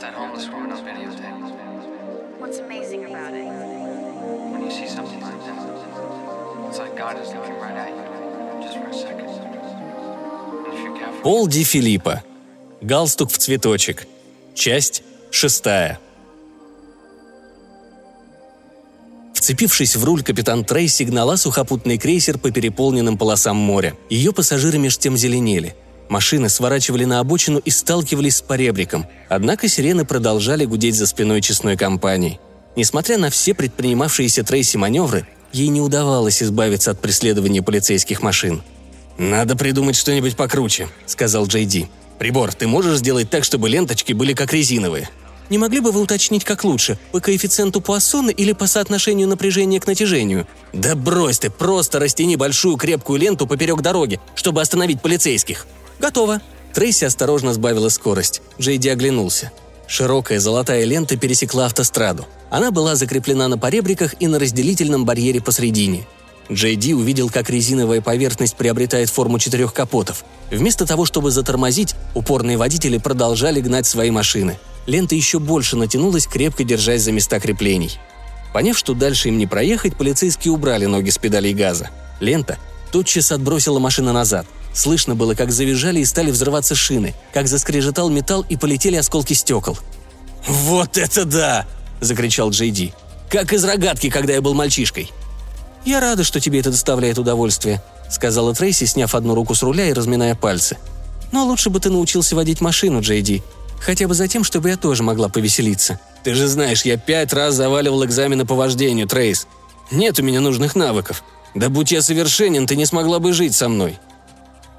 got that homeless woman on videotape. What's amazing about it? When you see something like that, it's like God is looking right at you, just for a second. And if you're careful, Пол Ди Филиппо. Галстук в цветочек. Часть шестая. Вцепившись в руль, капитан Трейси гнала сухопутный крейсер по переполненным полосам моря. Ее пассажиры меж тем зеленели. Машины сворачивали на обочину и сталкивались с поребриком. Однако сирены продолжали гудеть за спиной честной компании. Несмотря на все предпринимавшиеся Трейси маневры, ей не удавалось избавиться от преследования полицейских машин. «Надо придумать что-нибудь покруче», — сказал Джей Ди. «Прибор, ты можешь сделать так, чтобы ленточки были как резиновые?» «Не могли бы вы уточнить, как лучше, по коэффициенту Пуассона или по соотношению напряжения к натяжению?» «Да брось ты, просто растяни большую крепкую ленту поперек дороги, чтобы остановить полицейских». «Готово». Трейси осторожно сбавила скорость. Джей Ди оглянулся. Широкая золотая лента пересекла автостраду. Она была закреплена на поребриках и на разделительном барьере посредине. Джей Ди увидел, как резиновая поверхность приобретает форму четырех капотов. Вместо того, чтобы затормозить, упорные водители продолжали гнать свои машины. Лента еще больше натянулась, крепко держась за места креплений. Поняв, что дальше им не проехать, полицейские убрали ноги с педалей газа. Лента тотчас отбросила машину назад. Слышно было, как завизжали и стали взрываться шины, как заскрежетал металл и полетели осколки стекол. «Вот это да!» – закричал Джей Ди. «Как из рогатки, когда я был мальчишкой!» «Я рада, что тебе это доставляет удовольствие», — сказала Трейси, сняв одну руку с руля и разминая пальцы. «Но лучше бы ты научился водить машину, Джейди. Хотя бы за тем, чтобы я тоже могла повеселиться. Ты же знаешь, я пять раз заваливал экзамены по вождению, Трейс. Нет у меня нужных навыков. Да будь я совершенен, ты не смогла бы жить со мной».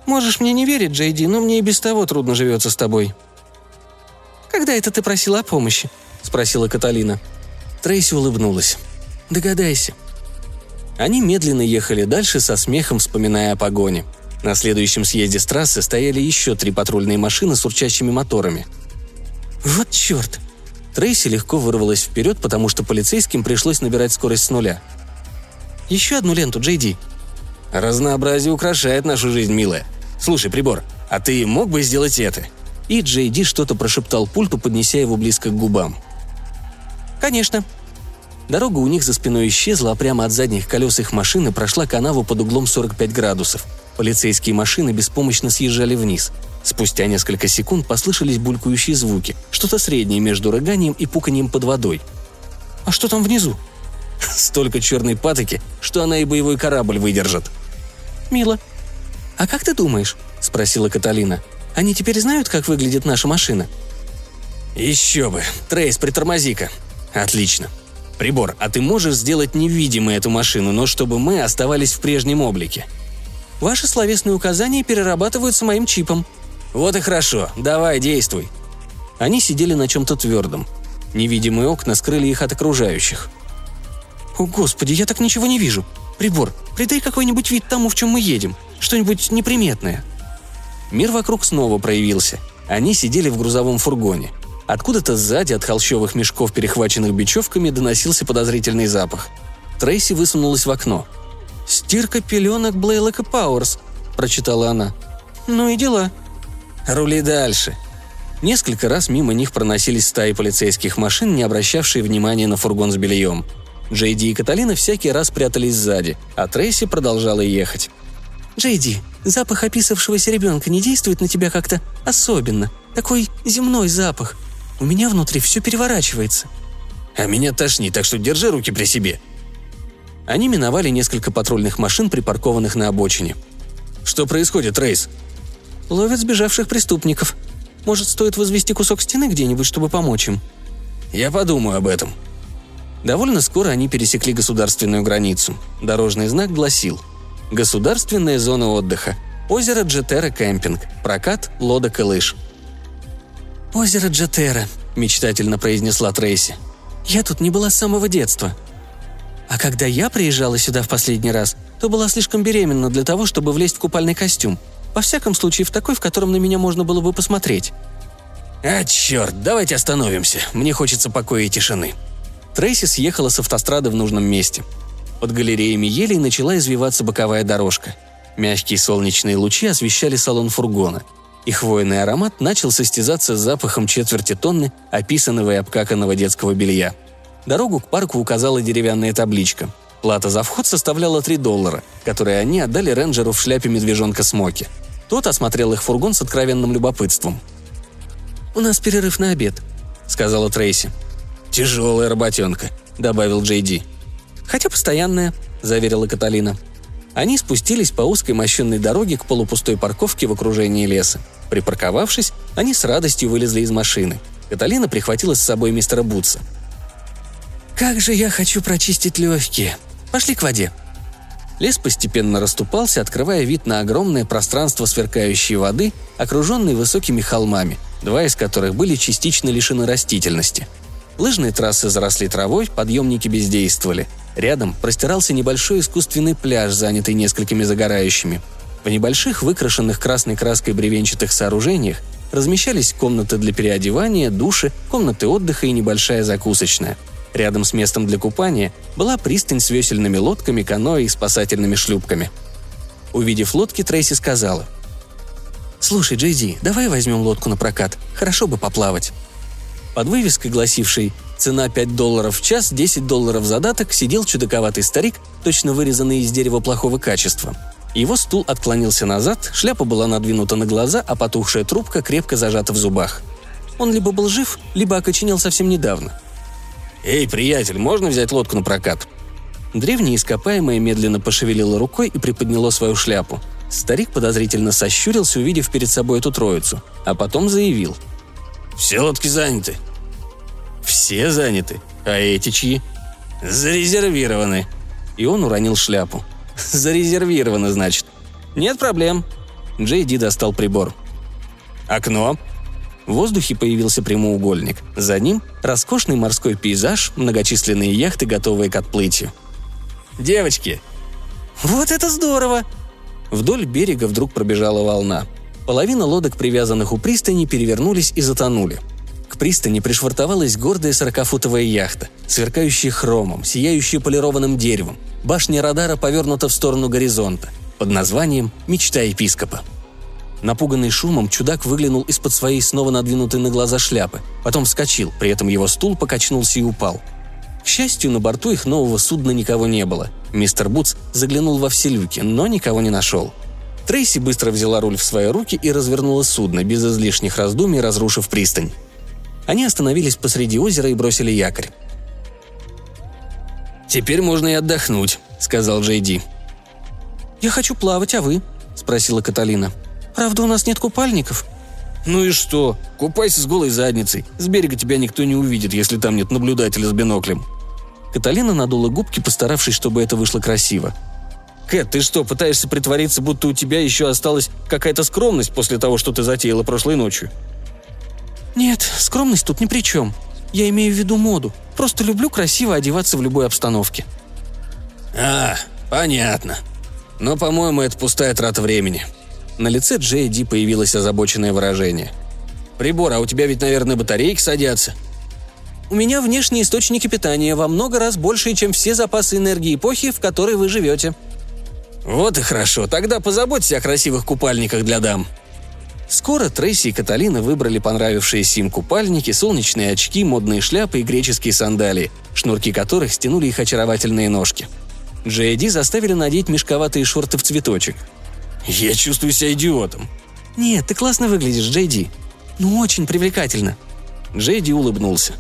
«Можешь мне не верить, Джейди, но мне и без того трудно живется с тобой». «Когда это ты просила о помощи?» — спросила Каталина. Трейси улыбнулась. «Догадайся», они медленно ехали дальше, со смехом вспоминая о погоне. На следующем съезде с трассы стояли еще три патрульные машины с урчащими моторами. «Вот черт!» Трейси легко вырвалась вперед, потому что полицейским пришлось набирать скорость с нуля. «Еще одну ленту, Джейди». «Разнообразие украшает нашу жизнь, милая. Слушай, прибор, а ты мог бы сделать это?» И Джейди что-то прошептал пульту, поднеся его близко к губам. «Конечно», Дорога у них за спиной исчезла, а прямо от задних колес их машины прошла канаву под углом 45 градусов. Полицейские машины беспомощно съезжали вниз. Спустя несколько секунд послышались булькающие звуки, что-то среднее между рыганием и пуканием под водой. «А что там внизу?» «Столько черной патоки, что она и боевой корабль выдержит». «Мило». «А как ты думаешь?» – спросила Каталина. «Они теперь знают, как выглядит наша машина?» «Еще бы! Трейс, притормози-ка!» «Отлично. Прибор, а ты можешь сделать невидимой эту машину, но чтобы мы оставались в прежнем облике?» «Ваши словесные указания перерабатываются моим чипом». «Вот и хорошо. Давай, действуй». Они сидели на чем-то твердом. Невидимые окна скрыли их от окружающих. «О, господи, я так ничего не вижу. Прибор, придай какой-нибудь вид тому, в чем мы едем. Что-нибудь неприметное». Мир вокруг снова проявился. Они сидели в грузовом фургоне. Откуда-то сзади от холщовых мешков, перехваченных бечевками, доносился подозрительный запах. Трейси высунулась в окно. «Стирка пеленок Блейлока Пауэрс», – прочитала она. «Ну и дела». «Рули дальше». Несколько раз мимо них проносились стаи полицейских машин, не обращавшие внимания на фургон с бельем. Джейди и Каталина всякий раз прятались сзади, а Трейси продолжала ехать. «Джейди, запах описавшегося ребенка не действует на тебя как-то особенно. Такой земной запах. У меня внутри все переворачивается». «А меня тошнит, так что держи руки при себе». Они миновали несколько патрульных машин, припаркованных на обочине. «Что происходит, Рейс?» «Ловят сбежавших преступников. Может, стоит возвести кусок стены где-нибудь, чтобы помочь им?» «Я подумаю об этом». Довольно скоро они пересекли государственную границу. Дорожный знак гласил «Государственная зона отдыха. Озеро Джетера кемпинг. Прокат лодок и лыж». «Озеро Джетера», – мечтательно произнесла Трейси. «Я тут не была с самого детства». «А когда я приезжала сюда в последний раз, то была слишком беременна для того, чтобы влезть в купальный костюм. Во всяком случае, в такой, в котором на меня можно было бы посмотреть». «А, черт, давайте остановимся. Мне хочется покоя и тишины». Трейси съехала с автострады в нужном месте. Под галереями елей начала извиваться боковая дорожка. Мягкие солнечные лучи освещали салон фургона. и хвойный аромат начал состязаться с запахом четверти тонны описанного и обкаканного детского белья. Дорогу к парку указала деревянная табличка. Плата за вход составляла 3 доллара, которые они отдали рейнджеру в шляпе медвежонка Смоки. Тот осмотрел их фургон с откровенным любопытством. «У нас перерыв на обед», — сказала Трейси. «Тяжелая работенка», — добавил Джей Ди. «Хотя постоянная», — заверила Каталина. Они спустились по узкой мощенной дороге к полупустой парковке в окружении леса. Припарковавшись, они с радостью вылезли из машины. Каталина прихватила с собой мистера Бутса. «Как же я хочу прочистить легкие! Пошли к воде!» Лес постепенно расступался, открывая вид на огромное пространство сверкающей воды, окруженной высокими холмами, два из которых были частично лишены растительности. Лыжные трассы заросли травой, подъемники бездействовали – Рядом простирался небольшой искусственный пляж, занятый несколькими загорающими. В небольших, выкрашенных красной краской бревенчатых сооружениях размещались комнаты для переодевания, души, комнаты отдыха и небольшая закусочная. Рядом с местом для купания была пристань с весельными лодками, каноэ и спасательными шлюпками. Увидев лодки, Трейси сказала. «Слушай, Джей давай возьмем лодку на прокат. Хорошо бы поплавать». Под вывеской, гласившей Цена 5 долларов в час, 10 долларов задаток, сидел чудаковатый старик, точно вырезанный из дерева плохого качества. Его стул отклонился назад, шляпа была надвинута на глаза, а потухшая трубка крепко зажата в зубах. Он либо был жив, либо окоченел совсем недавно. «Эй, приятель, можно взять лодку на прокат?» Древнее ископаемое медленно пошевелило рукой и приподняло свою шляпу. Старик подозрительно сощурился, увидев перед собой эту троицу, а потом заявил. «Все лодки заняты. Все заняты. А эти чьи? Зарезервированы. И он уронил шляпу. Зарезервированы, значит. Нет проблем. Джей Ди достал прибор. Окно. В воздухе появился прямоугольник. За ним роскошный морской пейзаж, многочисленные яхты, готовые к отплытию. «Девочки!» «Вот это здорово!» Вдоль берега вдруг пробежала волна. Половина лодок, привязанных у пристани, перевернулись и затонули – к пристани пришвартовалась гордая сорокафутовая яхта, сверкающая хромом, сияющая полированным деревом. Башня радара повернута в сторону горизонта, под названием «Мечта епископа». Напуганный шумом, чудак выглянул из-под своей снова надвинутой на глаза шляпы, потом вскочил, при этом его стул покачнулся и упал. К счастью, на борту их нового судна никого не было. Мистер Бутс заглянул во все люки, но никого не нашел. Трейси быстро взяла руль в свои руки и развернула судно, без излишних раздумий разрушив пристань. Они остановились посреди озера и бросили якорь. «Теперь можно и отдохнуть», — сказал Джей Ди. «Я хочу плавать, а вы?» — спросила Каталина. «Правда, у нас нет купальников?» «Ну и что? Купайся с голой задницей. С берега тебя никто не увидит, если там нет наблюдателя с биноклем». Каталина надула губки, постаравшись, чтобы это вышло красиво. «Кэт, ты что, пытаешься притвориться, будто у тебя еще осталась какая-то скромность после того, что ты затеяла прошлой ночью?» «Нет, скромность тут ни при чем. Я имею в виду моду. Просто люблю красиво одеваться в любой обстановке». «А, понятно. Но, по-моему, это пустая трата времени». На лице Джея Ди появилось озабоченное выражение. «Прибор, а у тебя ведь, наверное, батарейки садятся?» У меня внешние источники питания во много раз больше, чем все запасы энергии эпохи, в которой вы живете». «Вот и хорошо. Тогда позаботься о красивых купальниках для дам», Скоро Трейси и Каталина выбрали понравившиеся им купальники, солнечные очки, модные шляпы и греческие сандалии, шнурки которых стянули их очаровательные ножки. Джейди заставили надеть мешковатые шорты в цветочек. «Я чувствую себя идиотом». «Нет, ты классно выглядишь, Джейди. Ну, очень привлекательно». Джейди улыбнулся.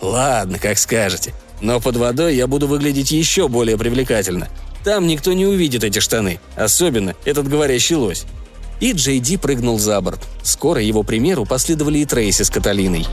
«Ладно, как скажете. Но под водой я буду выглядеть еще более привлекательно. Там никто не увидит эти штаны, особенно этот говорящий лось. И Джей Ди прыгнул за борт. Скоро его примеру последовали и Трейси с Каталиной.